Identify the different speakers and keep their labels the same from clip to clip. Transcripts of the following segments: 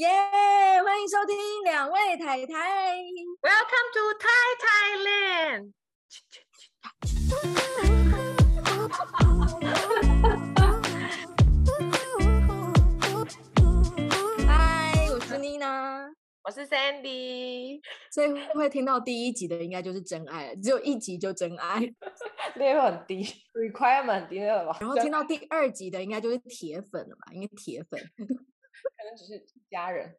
Speaker 1: 耶欢迎收听两位太太
Speaker 2: ，Welcome to Thai Thailand。
Speaker 1: 嗨，我是妮娜，
Speaker 2: 我是 Sandy。
Speaker 1: 所以会听到第一集的应该就是真爱，只有一集就真爱，
Speaker 2: level 很低，requirement 很低了吧？
Speaker 1: 然后听到第二集的应该就是铁粉了吧？应该铁粉。
Speaker 2: 可能只是家人。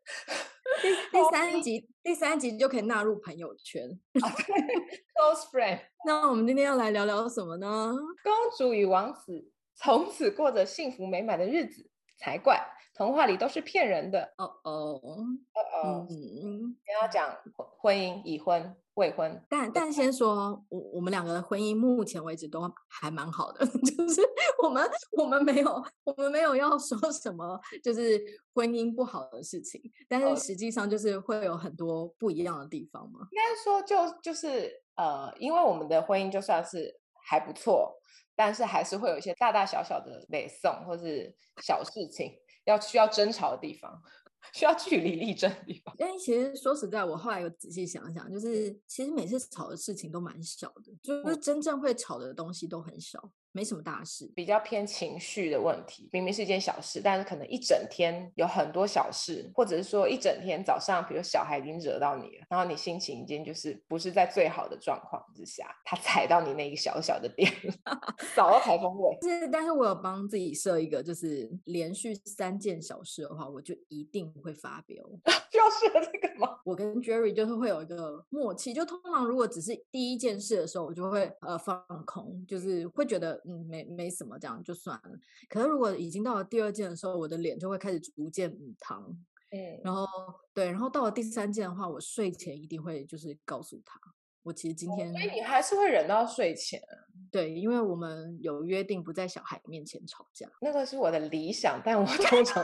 Speaker 1: 第第三集，第三集就可以纳入朋友圈。
Speaker 2: Close friend。
Speaker 1: 那我们今天要来聊聊什么呢？
Speaker 2: 公主与王子从此过着幸福美满的日子才怪，童话里都是骗人的。
Speaker 1: 哦哦哦
Speaker 2: 哦。嗯，要讲婚姻、已婚。未婚，
Speaker 1: 但但先说，我我们两个的婚姻目前为止都还蛮好的，就是我们我们没有我们没有要说什么，就是婚姻不好的事情，但是实际上就是会有很多不一样的地方嘛。
Speaker 2: 应该说就就是呃，因为我们的婚姻就算是还不错，但是还是会有一些大大小小的北宋或是小事情要需要争吵的地方。需要据理力争的地方。
Speaker 1: 因为其实说实在，我后来有仔细想想，就是其实每次吵的事情都蛮小的，就是真正会吵的东西都很小。没什么大事，
Speaker 2: 比较偏情绪的问题。明明是一件小事，但是可能一整天有很多小事，或者是说一整天早上，比如小孩已经惹到你了，然后你心情已经就是不是在最好的状况之下，他踩到你那个小小的点，扫到台风尾。
Speaker 1: 是，但是我有帮自己设一个，就是连续三件小事的话，我就一定会发飙。
Speaker 2: 要设这个吗？
Speaker 1: 我跟 Jerry 就是会有一个默契，就通常如果只是第一件事的时候，我就会呃放空，就是会觉得。嗯，没没什么，这样就算了。可是如果已经到了第二件的时候，我的脸就会开始逐渐母汤。嗯，然后对，然后到了第三件的话，我睡前一定会就是告诉他，我其实今天。
Speaker 2: 所以你还是会忍到睡前。
Speaker 1: 对，因为我们有约定不在小孩面前吵架。
Speaker 2: 那个是我的理想，但我通常做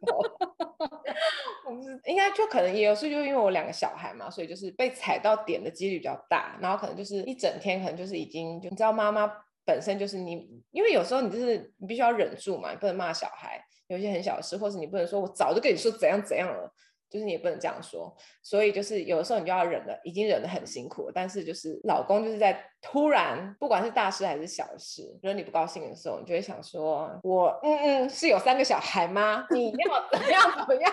Speaker 2: 不到。我不是应该就可能也有，是就因为我两个小孩嘛，所以就是被踩到点的几率比较大，然后可能就是一整天，可能就是已经就你知道妈妈。本身就是你，因为有时候你就是你必须要忍住嘛，你不能骂小孩，有些很小的事，或是你不能说我早就跟你说怎样怎样了，就是你也不能这样说，所以就是有的时候你就要忍了，已经忍得很辛苦了，但是就是老公就是在突然，不管是大事还是小事，惹你不高兴的时候，你就会想说，我嗯嗯是有三个小孩吗？你要怎么样怎么样，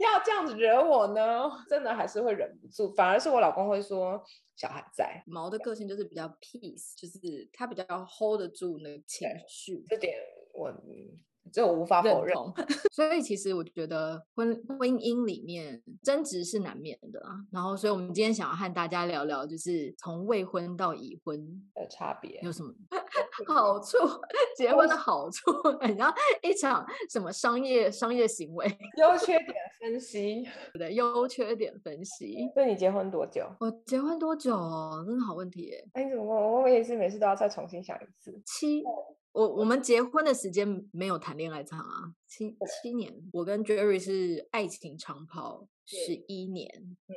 Speaker 2: 要这样子惹我呢？真的还是会忍不住，反而是我老公会说。小孩在
Speaker 1: 毛的个性就是比较 peace，就是他比较 hold 得住那个情绪，
Speaker 2: 这点我这我无法否认。
Speaker 1: 所以其实我觉得婚婚姻里面争执是难免的啊。然后，所以我们今天想要和大家聊聊，就是从未婚到已婚
Speaker 2: 的差别
Speaker 1: 有什么 好处？结婚的好处，你知道一场什么商业商业行为？
Speaker 2: 优缺点分析，
Speaker 1: 对，优缺点分析。
Speaker 2: 那你结婚多久？
Speaker 1: 我结婚多久？真的好问题耶！
Speaker 2: 哎，你怎么我我也是每次都要再重新想一次。
Speaker 1: 七，我我们结婚的时间没有谈恋爱长啊，七七年。我跟 Jerry 是爱情长跑十一年，
Speaker 2: 嗯，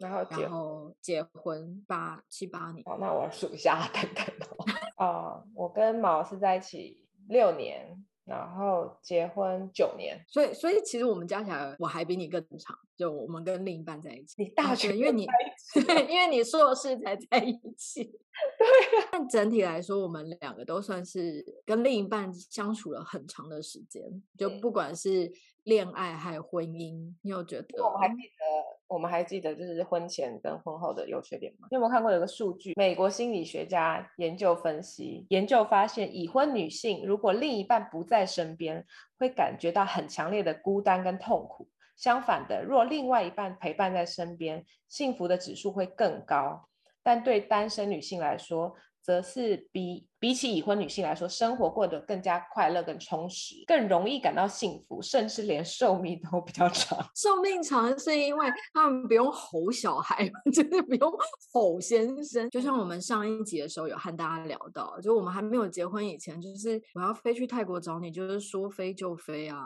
Speaker 2: 然后
Speaker 1: 然后结婚八七八年。
Speaker 2: 哦，那我数一下，等等哦，我跟毛是在一起六年。然后结婚九年，
Speaker 1: 所以所以其实我们加起来我还比你更长，就我们跟另一半在一起。
Speaker 2: 你大学
Speaker 1: 因为你对，因为你硕士才在一起。
Speaker 2: 对，
Speaker 1: 但整体来说，我们两个都算是跟另一半相处了很长的时间，就不管是恋爱还有婚姻，你有觉得？
Speaker 2: 我还记得。我们还记得就是婚前跟婚后的优缺点吗？你有没有看过有个数据？美国心理学家研究分析，研究发现，已婚女性如果另一半不在身边，会感觉到很强烈的孤单跟痛苦。相反的，若另外一半陪伴在身边，幸福的指数会更高。但对单身女性来说，则是比比起已婚女性来说，生活过得更加快乐、更充实，更容易感到幸福，甚至连寿命都比较长。
Speaker 1: 寿命长是因为他们不用吼小孩，就是不用吼先生。就像我们上一集的时候有和大家聊到，就我们还没有结婚以前，就是我要飞去泰国找你，就是说飞就飞啊。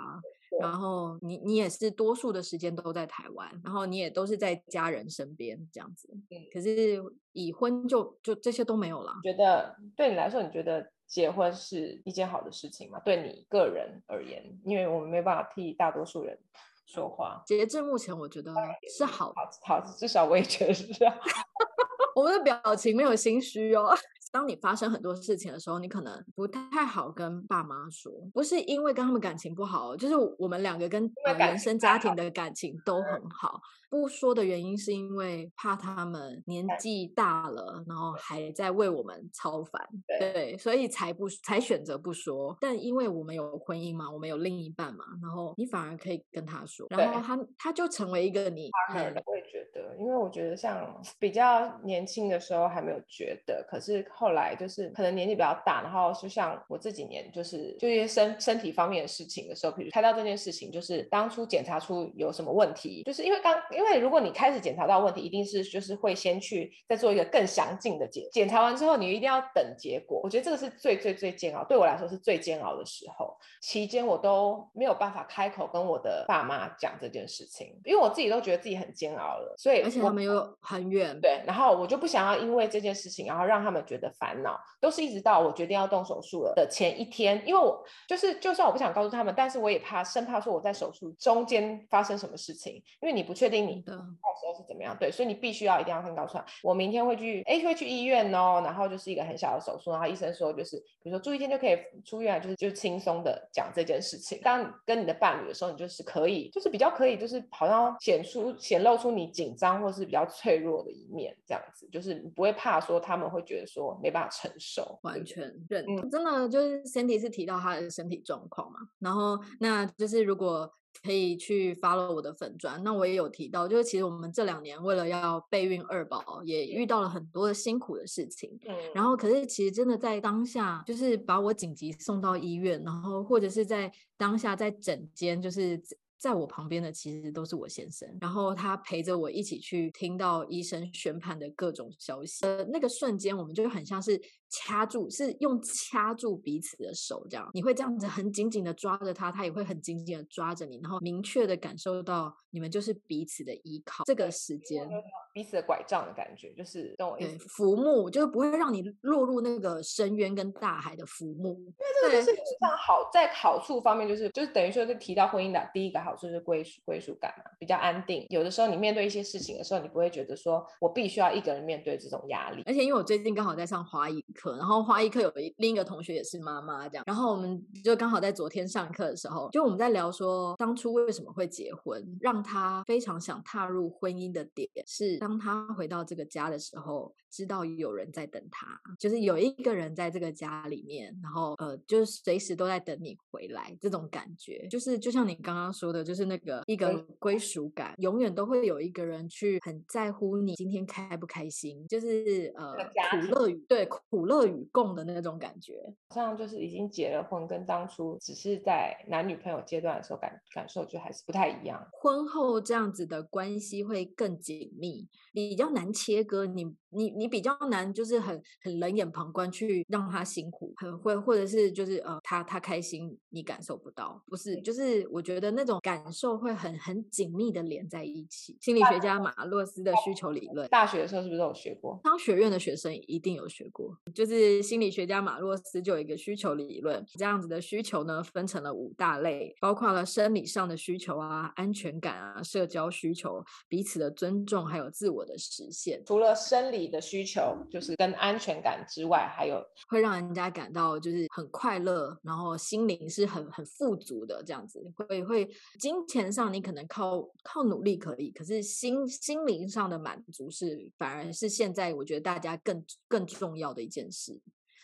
Speaker 1: 然后你你也是多数的时间都在台湾，然后你也都是在家人身边这样子。嗯，可是已婚就就这些都没有了。
Speaker 2: 觉得对你来说，你觉得结婚是一件好的事情吗？对你个人而言，因为我们没办法替大多数人说话。
Speaker 1: 截至目前，我觉得是好，
Speaker 2: 好，好，至少我也觉得是这样。
Speaker 1: 我们的表情没有心虚哦。当你发生很多事情的时候，你可能不太好跟爸妈说，不是因为跟他们感情不好，就是我们两个跟原生家庭的感情都很好。不说的原因是因为怕他们年纪大了，然后还在为我们操烦，对，对，所以才不才选择不说。但因为我们有婚姻嘛，我们有另一半嘛，然后你反而可以跟他说，然后他他就成为一个你。
Speaker 2: 我也觉得，因为我觉得像比较年轻的时候还没有觉得，可是后来就是可能年纪比较大，然后就像我这几年就是就一些身身体方面的事情的时候，比如开刀这件事情，就是当初检查出有什么问题，就是因为刚因为。因为如果你开始检查到问题，一定是就是会先去再做一个更详尽的检检查完之后，你一定要等结果。我觉得这个是最最最煎熬，对我来说是最煎熬的时候。期间我都没有办法开口跟我的爸妈讲这件事情，因为我自己都觉得自己很煎熬了。所以
Speaker 1: 而且他们又很远，
Speaker 2: 对，然后我就不想要因为这件事情，然后让他们觉得烦恼。都是一直到我决定要动手术了的前一天，因为我就是就算我不想告诉他们，但是我也怕生怕说我在手术中间发生什么事情，因为你不确定你。到时候是怎么样？对，所以你必须要一定要先告诉他，我明天会去，哎，会去医院哦。然后就是一个很小的手术，然后医生说就是，比如说住一天就可以出院，就是就轻松的讲这件事情。当你跟你的伴侣的时候，你就是可以，就是比较可以，就是好像显出显露出你紧张或是比较脆弱的一面，这样子，就是你不会怕说他们会觉得说没办法承受。
Speaker 1: 完全认同，嗯、真的就是 Sandy 是提到他的身体状况嘛，然后那就是如果。可以去 follow 我的粉砖，那我也有提到，就是其实我们这两年为了要备孕二宝，也遇到了很多的辛苦的事情。嗯，然后可是其实真的在当下，就是把我紧急送到医院，然后或者是在当下在诊间，就是。在我旁边的其实都是我先生，然后他陪着我一起去听到医生宣判的各种消息。呃，那个瞬间我们就很像是掐住，是用掐住彼此的手这样。你会这样子很紧紧的抓着他，他也会很紧紧的抓着你，然后明确的感受到你们就是彼此的依靠。这个时间，
Speaker 2: 彼此的拐杖的感觉，就是懂我意思。
Speaker 1: 浮木就是不会让你落入那个深渊跟大海的浮木。因
Speaker 2: 为这个就是非常好，在好处方面就是就是等于说是提到婚姻的第一个好。就是归属归属感嘛，比较安定。有的时候你面对一些事情的时候，你不会觉得说我必须要一个人面对这种压力。
Speaker 1: 而且因为我最近刚好在上花艺课，然后花艺课有一另一个同学也是妈妈这样，然后我们就刚好在昨天上课的时候，就我们在聊说当初为什么会结婚，让他非常想踏入婚姻的点是当他回到这个家的时候。知道有人在等他，就是有一个人在这个家里面，然后呃，就是随时都在等你回来，这种感觉，就是就像你刚刚说的，就是那个一个归属感，永远都会有一个人去很在乎你今天开不开心，就是呃苦乐与对苦乐与共的那种感觉，
Speaker 2: 好像就是已经结了婚，跟当初只是在男女朋友阶段的时候感感受就还是不太一样。
Speaker 1: 婚后这样子的关系会更紧密，比较难切割，你你你。你比较难，就是很很冷眼旁观去让他辛苦，很会或者是就是呃，他他开心你感受不到，不是，就是我觉得那种感受会很很紧密的连在一起。心理学家马洛斯的需求理论，
Speaker 2: 大学的时候是不是都有学过？
Speaker 1: 商学院的学生一定有学过，就是心理学家马洛斯就有一个需求理论，这样子的需求呢分成了五大类，包括了生理上的需求啊、安全感啊、社交需求、彼此的尊重，还有自我的实现。
Speaker 2: 除了生理的需求需求就是跟安全感之外，还有
Speaker 1: 会让人家感到就是很快乐，然后心灵是很很富足的这样子。会会金钱上你可能靠靠努力可以，可是心心灵上的满足是反而是现在我觉得大家更更重要的一件事。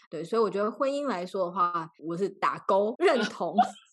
Speaker 1: 对，所以我觉得婚姻来说的话，我是打勾认同。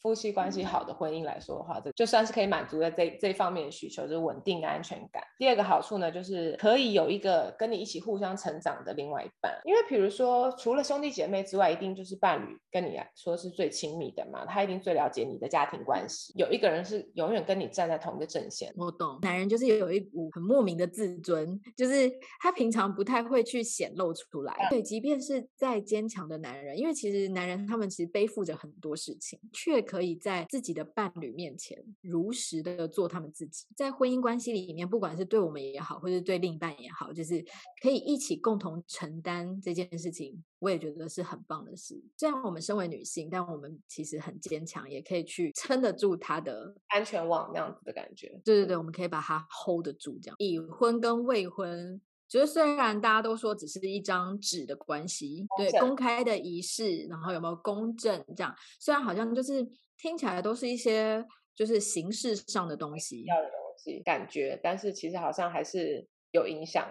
Speaker 2: 夫妻关系好的婚姻来说的话，这就算是可以满足了这这方面的需求，就是稳定的安全感。第二个好处呢，就是可以有一个跟你一起互相成长的另外一半。因为比如说，除了兄弟姐妹之外，一定就是伴侣跟你来说是最亲密的嘛，他一定最了解你的家庭关系。有一个人是永远跟你站在同一个阵线。
Speaker 1: 我懂，男人就是有一股很莫名的自尊，就是他平常不太会去显露出来。对，即便是再坚强的男人，因为其实男人他们其实背负着很多事情，却可以在自己的伴侣面前如实的做他们自己。在婚姻关系里面，不管是对我们也好，或者对另一半也好，就是可以一起共同承担这件事情。我也觉得是很棒的事。虽然我们身为女性，但我们其实很坚强，也可以去撑得住他的
Speaker 2: 安全网那样子的感觉。
Speaker 1: 对对对，我们可以把它 hold 得住。这样，已婚跟未婚，就是虽然大家都说只是一张纸的关系，对公开的仪式，然后有没有公正，这样虽然好像就是听起来都是一些就是形式上的东西，
Speaker 2: 要的东西感觉，但是其实好像还是有影响，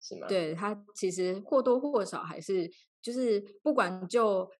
Speaker 2: 是吗？
Speaker 1: 对，它其实或多或少还是。就是不管就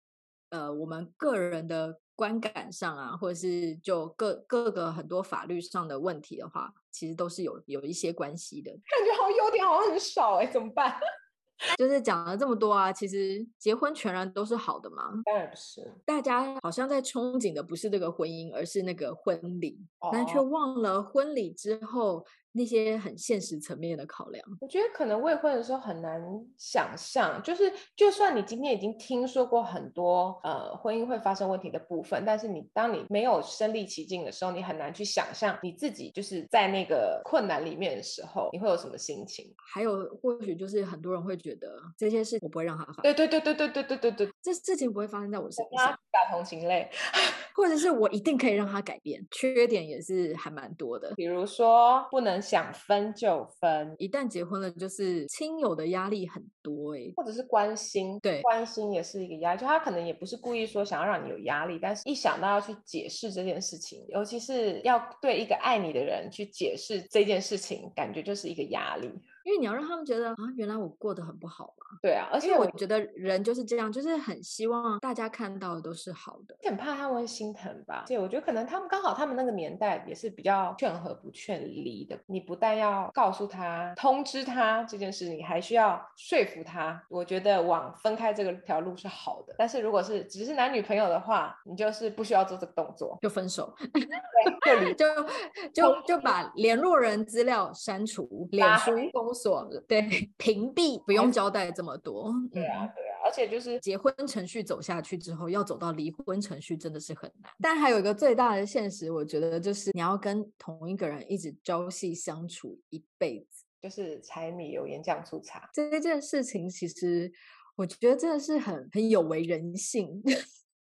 Speaker 1: 呃我们个人的观感上啊，或者是就各各个很多法律上的问题的话，其实都是有有一些关系的。
Speaker 2: 感觉好优点好像很少哎，怎么办？
Speaker 1: 就是讲了这么多啊，其实结婚全然都是好的嘛？
Speaker 2: 当然不是。
Speaker 1: 大家好像在憧憬的不是这个婚姻，而是那个婚礼，哦、但却忘了婚礼之后。那些很现实层面的考量，
Speaker 2: 我觉得可能未婚的时候很难想象，就是就算你今天已经听说过很多呃婚姻会发生问题的部分，但是你当你没有身临其境的时候，你很难去想象你自己就是在那个困难里面的时候，你会有什么心情？
Speaker 1: 还有或许就是很多人会觉得这些事我不会让他发生，
Speaker 2: 对对对对对对对对对，
Speaker 1: 这事情不会发生在我身上，
Speaker 2: 打同情类，
Speaker 1: 或者是我一定可以让他改变，缺点也是还蛮多的，
Speaker 2: 比如说不能想分就分，
Speaker 1: 一旦结婚了，就是亲友的压力很多哎，
Speaker 2: 或者是关心，
Speaker 1: 对，
Speaker 2: 关心也是一个压力，就他可能也不是故意说想要让你有压力，但是一想到要去解释这件事情，尤其是要对一个爱你的人去解释这件事情，感觉就是一个压力。
Speaker 1: 因为你要让他们觉得啊，原来我过得很不好嘛。
Speaker 2: 对啊，而且
Speaker 1: 我觉得人就是这样，就是很希望大家看到的都是好的，
Speaker 2: 很怕他们会心疼吧。所以我觉得可能他们刚好他们那个年代也是比较劝和不劝离的。你不但要告诉他、通知他这件事情，你还需要说服他。我觉得往分开这个条路是好的。但是如果是只是男女朋友的话，你就是不需要做这个动作，
Speaker 1: 就分手，
Speaker 2: 对，
Speaker 1: 就 就就把联络人资料删除，脸书公。锁对，屏蔽不用交代这么多。
Speaker 2: 对啊，对啊，而且就是
Speaker 1: 结婚程序走下去之后，要走到离婚程序真的是很难。但还有一个最大的现实，我觉得就是你要跟同一个人一直朝夕相处一辈子，
Speaker 2: 就是柴米油盐酱醋茶
Speaker 1: 这件事情，其实我觉得真的是很很有违人性。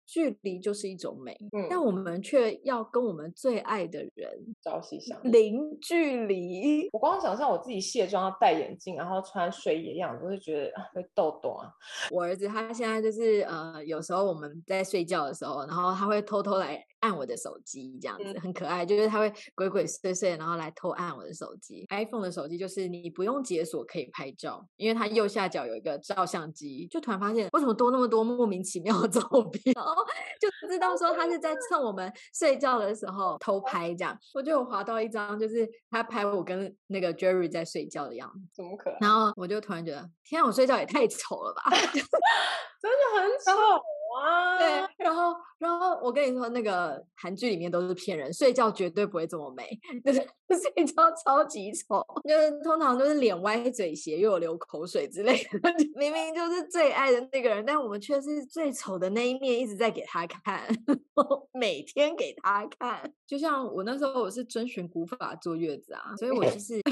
Speaker 1: 距离就是一种美，嗯，但我们却要跟我们最爱的人
Speaker 2: 朝夕相
Speaker 1: 零距离。
Speaker 2: 我光想象我自己卸妆要戴眼镜，然后穿睡衣的样子，我就觉得会痘痘啊。
Speaker 1: 我儿子他现在就是呃，有时候我们在睡觉的时候，然后他会偷偷来。按我的手机这样子很可爱，就是他会鬼鬼祟祟，然后来偷按我的手机。iPhone 的手机就是你不用解锁可以拍照，因为它右下角有一个照相机，就突然发现为什么多那么多莫名其妙的 照片，然后就知道说他是在趁我们睡觉的时候偷拍这样。我就有滑到一张，就是他拍我跟那个 Jerry 在睡觉的样子，
Speaker 2: 怎么可能？
Speaker 1: 然后我就突然觉得，天啊，我睡觉也太丑了吧，
Speaker 2: 真的很丑。
Speaker 1: 哇，对，然后，然后我跟你说，那个韩剧里面都是骗人，睡觉绝对不会这么美，就 是睡觉超级丑，就是通常都是脸歪嘴斜又有流口水之类的，明明就是最爱的那个人，但我们却是最丑的那一面一直在给他看，每天给他看，就像我那时候我是遵循古法坐月子啊，所以我就是。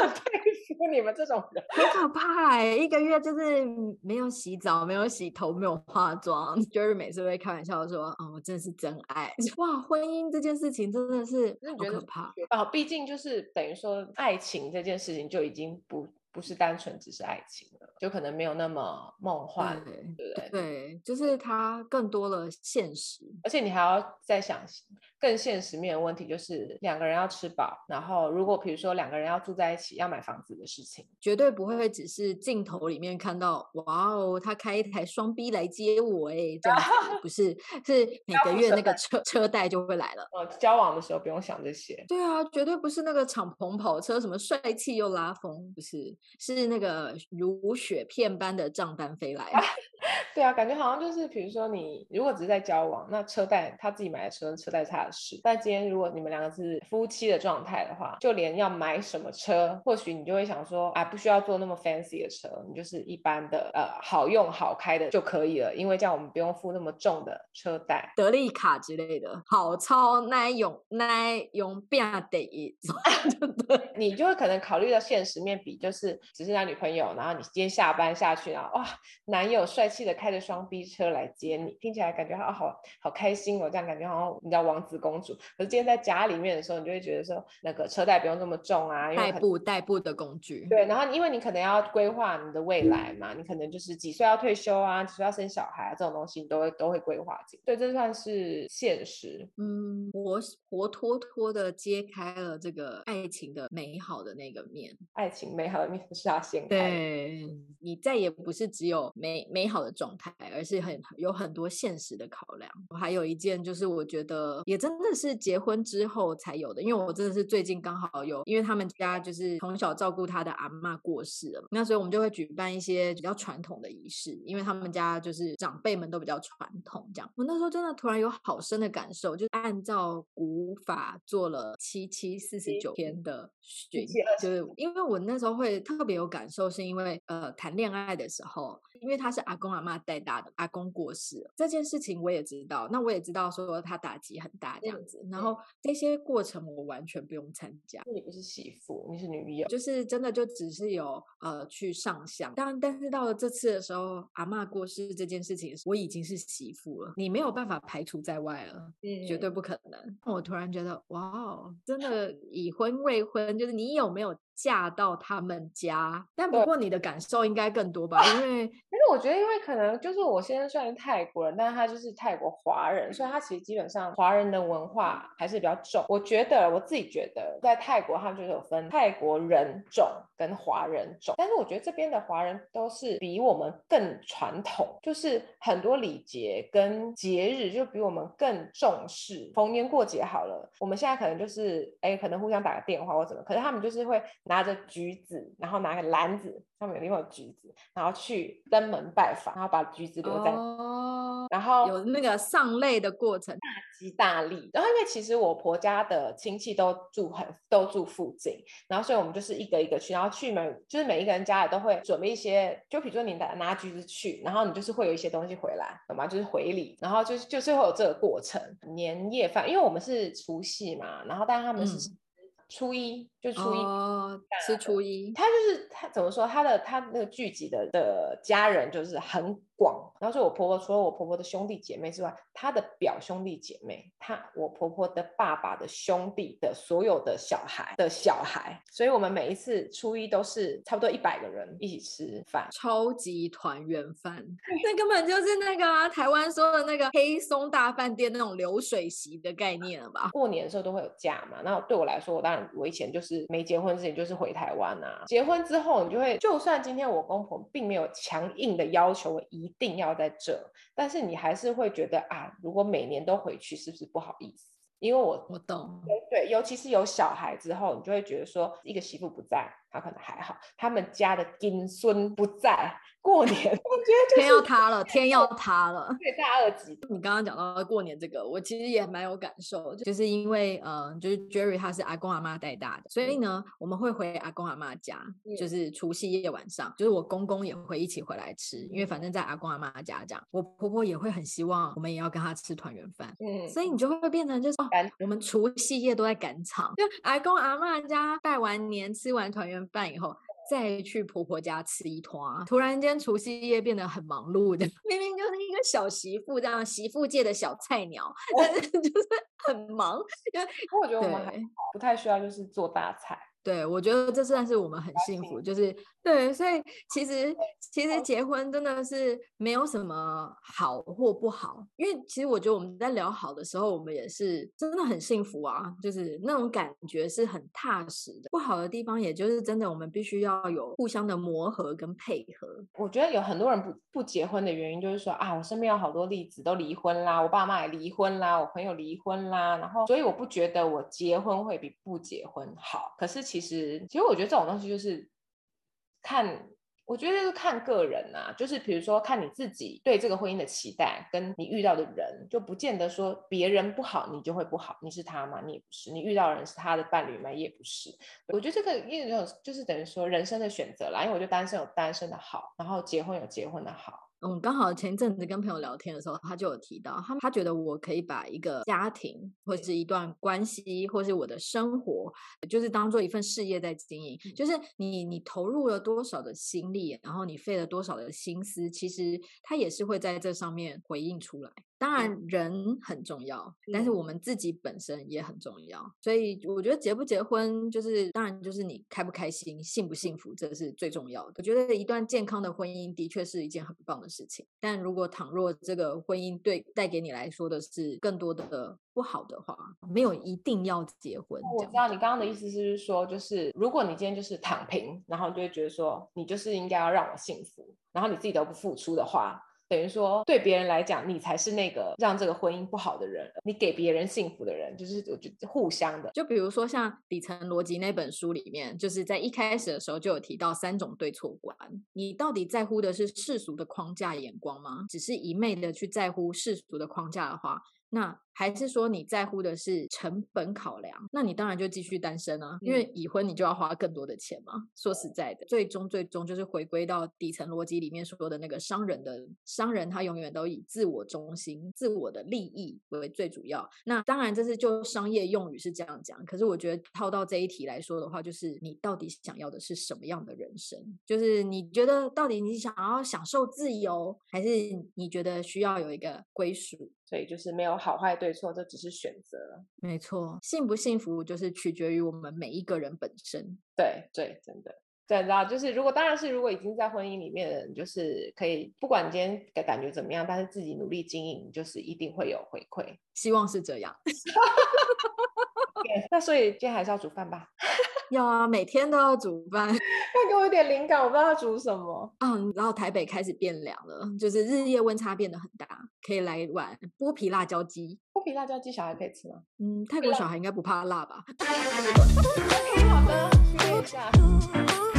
Speaker 2: 很佩 服你们这种人，
Speaker 1: 很可怕哎、欸！一个月就是没有洗澡，没有洗头，没有化妆。Jerry 每次会开玩笑说：“哦，我真的是真爱 哇！”婚姻这件事情真的是很可怕
Speaker 2: 啊！毕竟就是等于说，爱情这件事情就已经不不是单纯只是爱情了，就可能没有那么梦幻，对，对不对？
Speaker 1: 对，就是它更多了现实，
Speaker 2: 而且你还要再想。更现实面的问题就是两个人要吃饱，然后如果比如说两个人要住在一起，要买房子的事情，
Speaker 1: 绝对不会只是镜头里面看到哇哦，他开一台双 B 来接我哎，这样 不是，是每个月那个车车贷就会来了。
Speaker 2: 呃，交往的时候不用想这些。
Speaker 1: 对啊，绝对不是那个敞篷跑车，什么帅气又拉风，不是，是那个如雪片般的账单飞来。
Speaker 2: 对啊，感觉好像就是，比如说你如果只是在交往，那车贷他自己买的车，车贷是他的事。但今天如果你们两个是夫妻的状态的话，就连要买什么车，或许你就会想说，啊，不需要坐那么 fancy 的车，你就是一般的，呃，好用好开的就可以了，因为这样我们不用付那么重的车贷，
Speaker 1: 德利卡之类的，好超耐用耐用变得一
Speaker 2: 你就会可能考虑到现实面比，就是只是男女朋友，然后你今天下班下去，然后哇，男友帅气的开着双 B 车来接你，听起来感觉好好好开心哦，这样感觉好像你知道王子公主。可是今天在家里面的时候，你就会觉得说，那个车贷不用这么重啊，
Speaker 1: 代步代步的工具。
Speaker 2: 对，然后因为你可能要规划你的未来嘛，你可能就是几岁要退休啊，几岁要生小孩啊，这种东西你都会都会规划进。对，这算是现实。
Speaker 1: 嗯，活活脱脱的揭开了这个爱情的美好的那个面，
Speaker 2: 爱情美好的面 是要掀开。
Speaker 1: 对，你再也不是只有美美好的状态，而是很有很多现实的考量。还有一件就是，我觉得也真的是结婚之后才有的，因为我真的是最近刚好有，因为他们家就是从小照顾他的阿妈过世了，那所以我们就会举办一些比较传统的仪式，因为他们家就是长辈们都比较传统这样。我那时候真的突然有好深的感受，就按照古法做了七七四十九天的巡，就是因为我那时候会特别有感受，是因为呃谈恋爱的时候，因为他是阿公阿嬷带大的，阿公过世了，这件事情我也知道，那我也知道说他打击很大这样子，然后这些过程我完全不用参加。
Speaker 2: 你不是媳妇，你是女友，
Speaker 1: 就是真的就只是有呃去上香，但但是到了这次的时候，阿妈过世这件事情，我已经是媳妇了，你没有办法排除在外了，嗯，绝对不可能。我突然觉得，哇哦，真的 已婚未婚，就是你有没有？嫁到他们家，但不过你的感受应该更多吧？因为，
Speaker 2: 但是我觉得，因为可能就是我先生虽然是泰国人，但是他就是泰国华人，所以他其实基本上华人的文化还是比较重。我觉得我自己觉得，在泰国他们就是有分泰国人种跟华人种，但是我觉得这边的华人都是比我们更传统，就是很多礼节跟节日就比我们更重视。逢年过节好了，我们现在可能就是哎，可能互相打个电话或怎么，可是他们就是会。拿着橘子，然后拿个篮子，上面有另外橘子，然后去登门拜访，然后把橘子留在，哦、然后
Speaker 1: 有那个上泪的过程，
Speaker 2: 大吉大利。然后因为其实我婆家的亲戚都住很都住附近，然后所以我们就是一个一个去，然后去每就是每一个人家里都会准备一些，就比如说你拿拿橘子去，然后你就是会有一些东西回来，懂吗？就是回礼，然后就就是会有这个过程。年夜饭，因为我们是除夕嘛，然后但是他们是。嗯初一就初一，
Speaker 1: 哦，吃初一，
Speaker 2: 他就是他怎么说？他的他那个聚集的的家人就是很。广，然后是我婆婆除了我婆婆的兄弟姐妹之外，她的表兄弟姐妹，她我婆婆的爸爸的兄弟的所有的小孩的小孩，所以我们每一次初一都是差不多一百个人一起吃饭，
Speaker 1: 超级团圆饭，那根本就是那个啊，台湾说的那个黑松大饭店那种流水席的概念了吧？
Speaker 2: 过年的时候都会有假嘛，那对我来说，我当然我以前就是没结婚之前就是回台湾啊，结婚之后你就会，就算今天我公婆并没有强硬的要求我一。一定要在这，但是你还是会觉得啊，如果每年都回去，是不是不好意思？因为我
Speaker 1: 我懂，
Speaker 2: 对，尤其是有小孩之后，你就会觉得说，一个媳妇不在，他可能还好，他们家的金孙不在。过年，我觉得、就是、
Speaker 1: 天要塌了，天要塌了。
Speaker 2: 对，大二级。
Speaker 1: 你刚刚讲到过年这个，我其实也蛮有感受，就是因为呃，就是 Jerry 他是阿公阿妈带大的，所以呢，我们会回阿公阿妈家，就是除夕夜晚上，就是我公公也会一起回来吃，因为反正在阿公阿妈家这样，我婆婆也会很希望我们也要跟他吃团圆饭，嗯，所以你就会变成就是哦，我们除夕夜都在赶场，就阿公阿妈家拜完年吃完团圆饭以后。再去婆婆家吃一坨，突然间除夕夜变得很忙碌的，明明就是一个小媳妇这样，媳妇界的小菜鸟，但是就是很忙。因为
Speaker 2: 我觉得我们还不太需要就是做大菜。
Speaker 1: 对，我觉得这算是我们很幸福，就是对，所以其实其实结婚真的是没有什么好或不好，因为其实我觉得我们在聊好的时候，我们也是真的很幸福啊，就是那种感觉是很踏实的。不好的地方，也就是真的我们必须要有互相的磨合跟配合。
Speaker 2: 我觉得有很多人不不结婚的原因，就是说啊，我身边有好多例子都离婚啦，我爸妈也离婚啦，我朋友离婚啦，然后所以我不觉得我结婚会比不结婚好，可是其实。其实，其实我觉得这种东西就是看我觉得是看个人啊，就是比如说看你自己对这个婚姻的期待，跟你遇到的人，就不见得说别人不好，你就会不好。你是他吗？你也不是。你遇到的人是他的伴侣吗？也不是。我觉得这个一种就是等于说人生的选择啦，因为我觉得单身有单身的好，然后结婚有结婚的好。
Speaker 1: 嗯，刚好前一阵子跟朋友聊天的时候，他就有提到，他他觉得我可以把一个家庭，或者是一段关系，或是我的生活，就是当做一份事业在经营。就是你你投入了多少的心力，然后你费了多少的心思，其实他也是会在这上面回应出来。当然，人很重要，但是我们自己本身也很重要。所以我觉得结不结婚，就是当然就是你开不开心、幸不幸福，这是最重要的。我觉得一段健康的婚姻的确是一件很棒的事情。但如果倘若这个婚姻对带给你来说的是更多的不好的话，没有一定要结婚。
Speaker 2: 我知道你刚刚的意思是说，就是如果你今天就是躺平，然后就会觉得说你就是应该要让我幸福，然后你自己都不付出的话。等于说，对别人来讲，你才是那个让这个婚姻不好的人。你给别人幸福的人，就是我觉得互相的。
Speaker 1: 就比如说像《底层逻辑》那本书里面，就是在一开始的时候就有提到三种对错观。你到底在乎的是世俗的框架眼光吗？只是一昧的去在乎世俗的框架的话，那。还是说你在乎的是成本考量？那你当然就继续单身啊，因为已婚你就要花更多的钱嘛。说实在的，最终最终就是回归到底层逻辑里面说的那个商人的商人，他永远都以自我中心、自我的利益为最主要。那当然这是就商业用语是这样讲，可是我觉得套到这一题来说的话，就是你到底想要的是什么样的人生？就是你觉得到底你想要享受自由，还是你觉得需要有一个归属？
Speaker 2: 所以就是没有好坏对错，这只是选择。
Speaker 1: 没错，幸不幸福就是取决于我们每一个人本身。
Speaker 2: 对对，真的，对，然后就是如果当然是如果已经在婚姻里面的人，就是可以不管今天的感觉怎么样，但是自己努力经营，就是一定会有回馈。
Speaker 1: 希望是这样。
Speaker 2: okay, 那所以今天还是要煮饭吧。
Speaker 1: 要啊，每天都要煮饭。
Speaker 2: 快给我一点灵感，我不知道要煮什么。
Speaker 1: 嗯，然后台北开始变凉了，就是日夜温差变得很大，可以来一碗剥皮辣椒鸡。
Speaker 2: 剥皮辣椒鸡小孩可以吃吗？
Speaker 1: 嗯，泰国小孩应该不怕辣吧？
Speaker 2: OK，好的，试一下。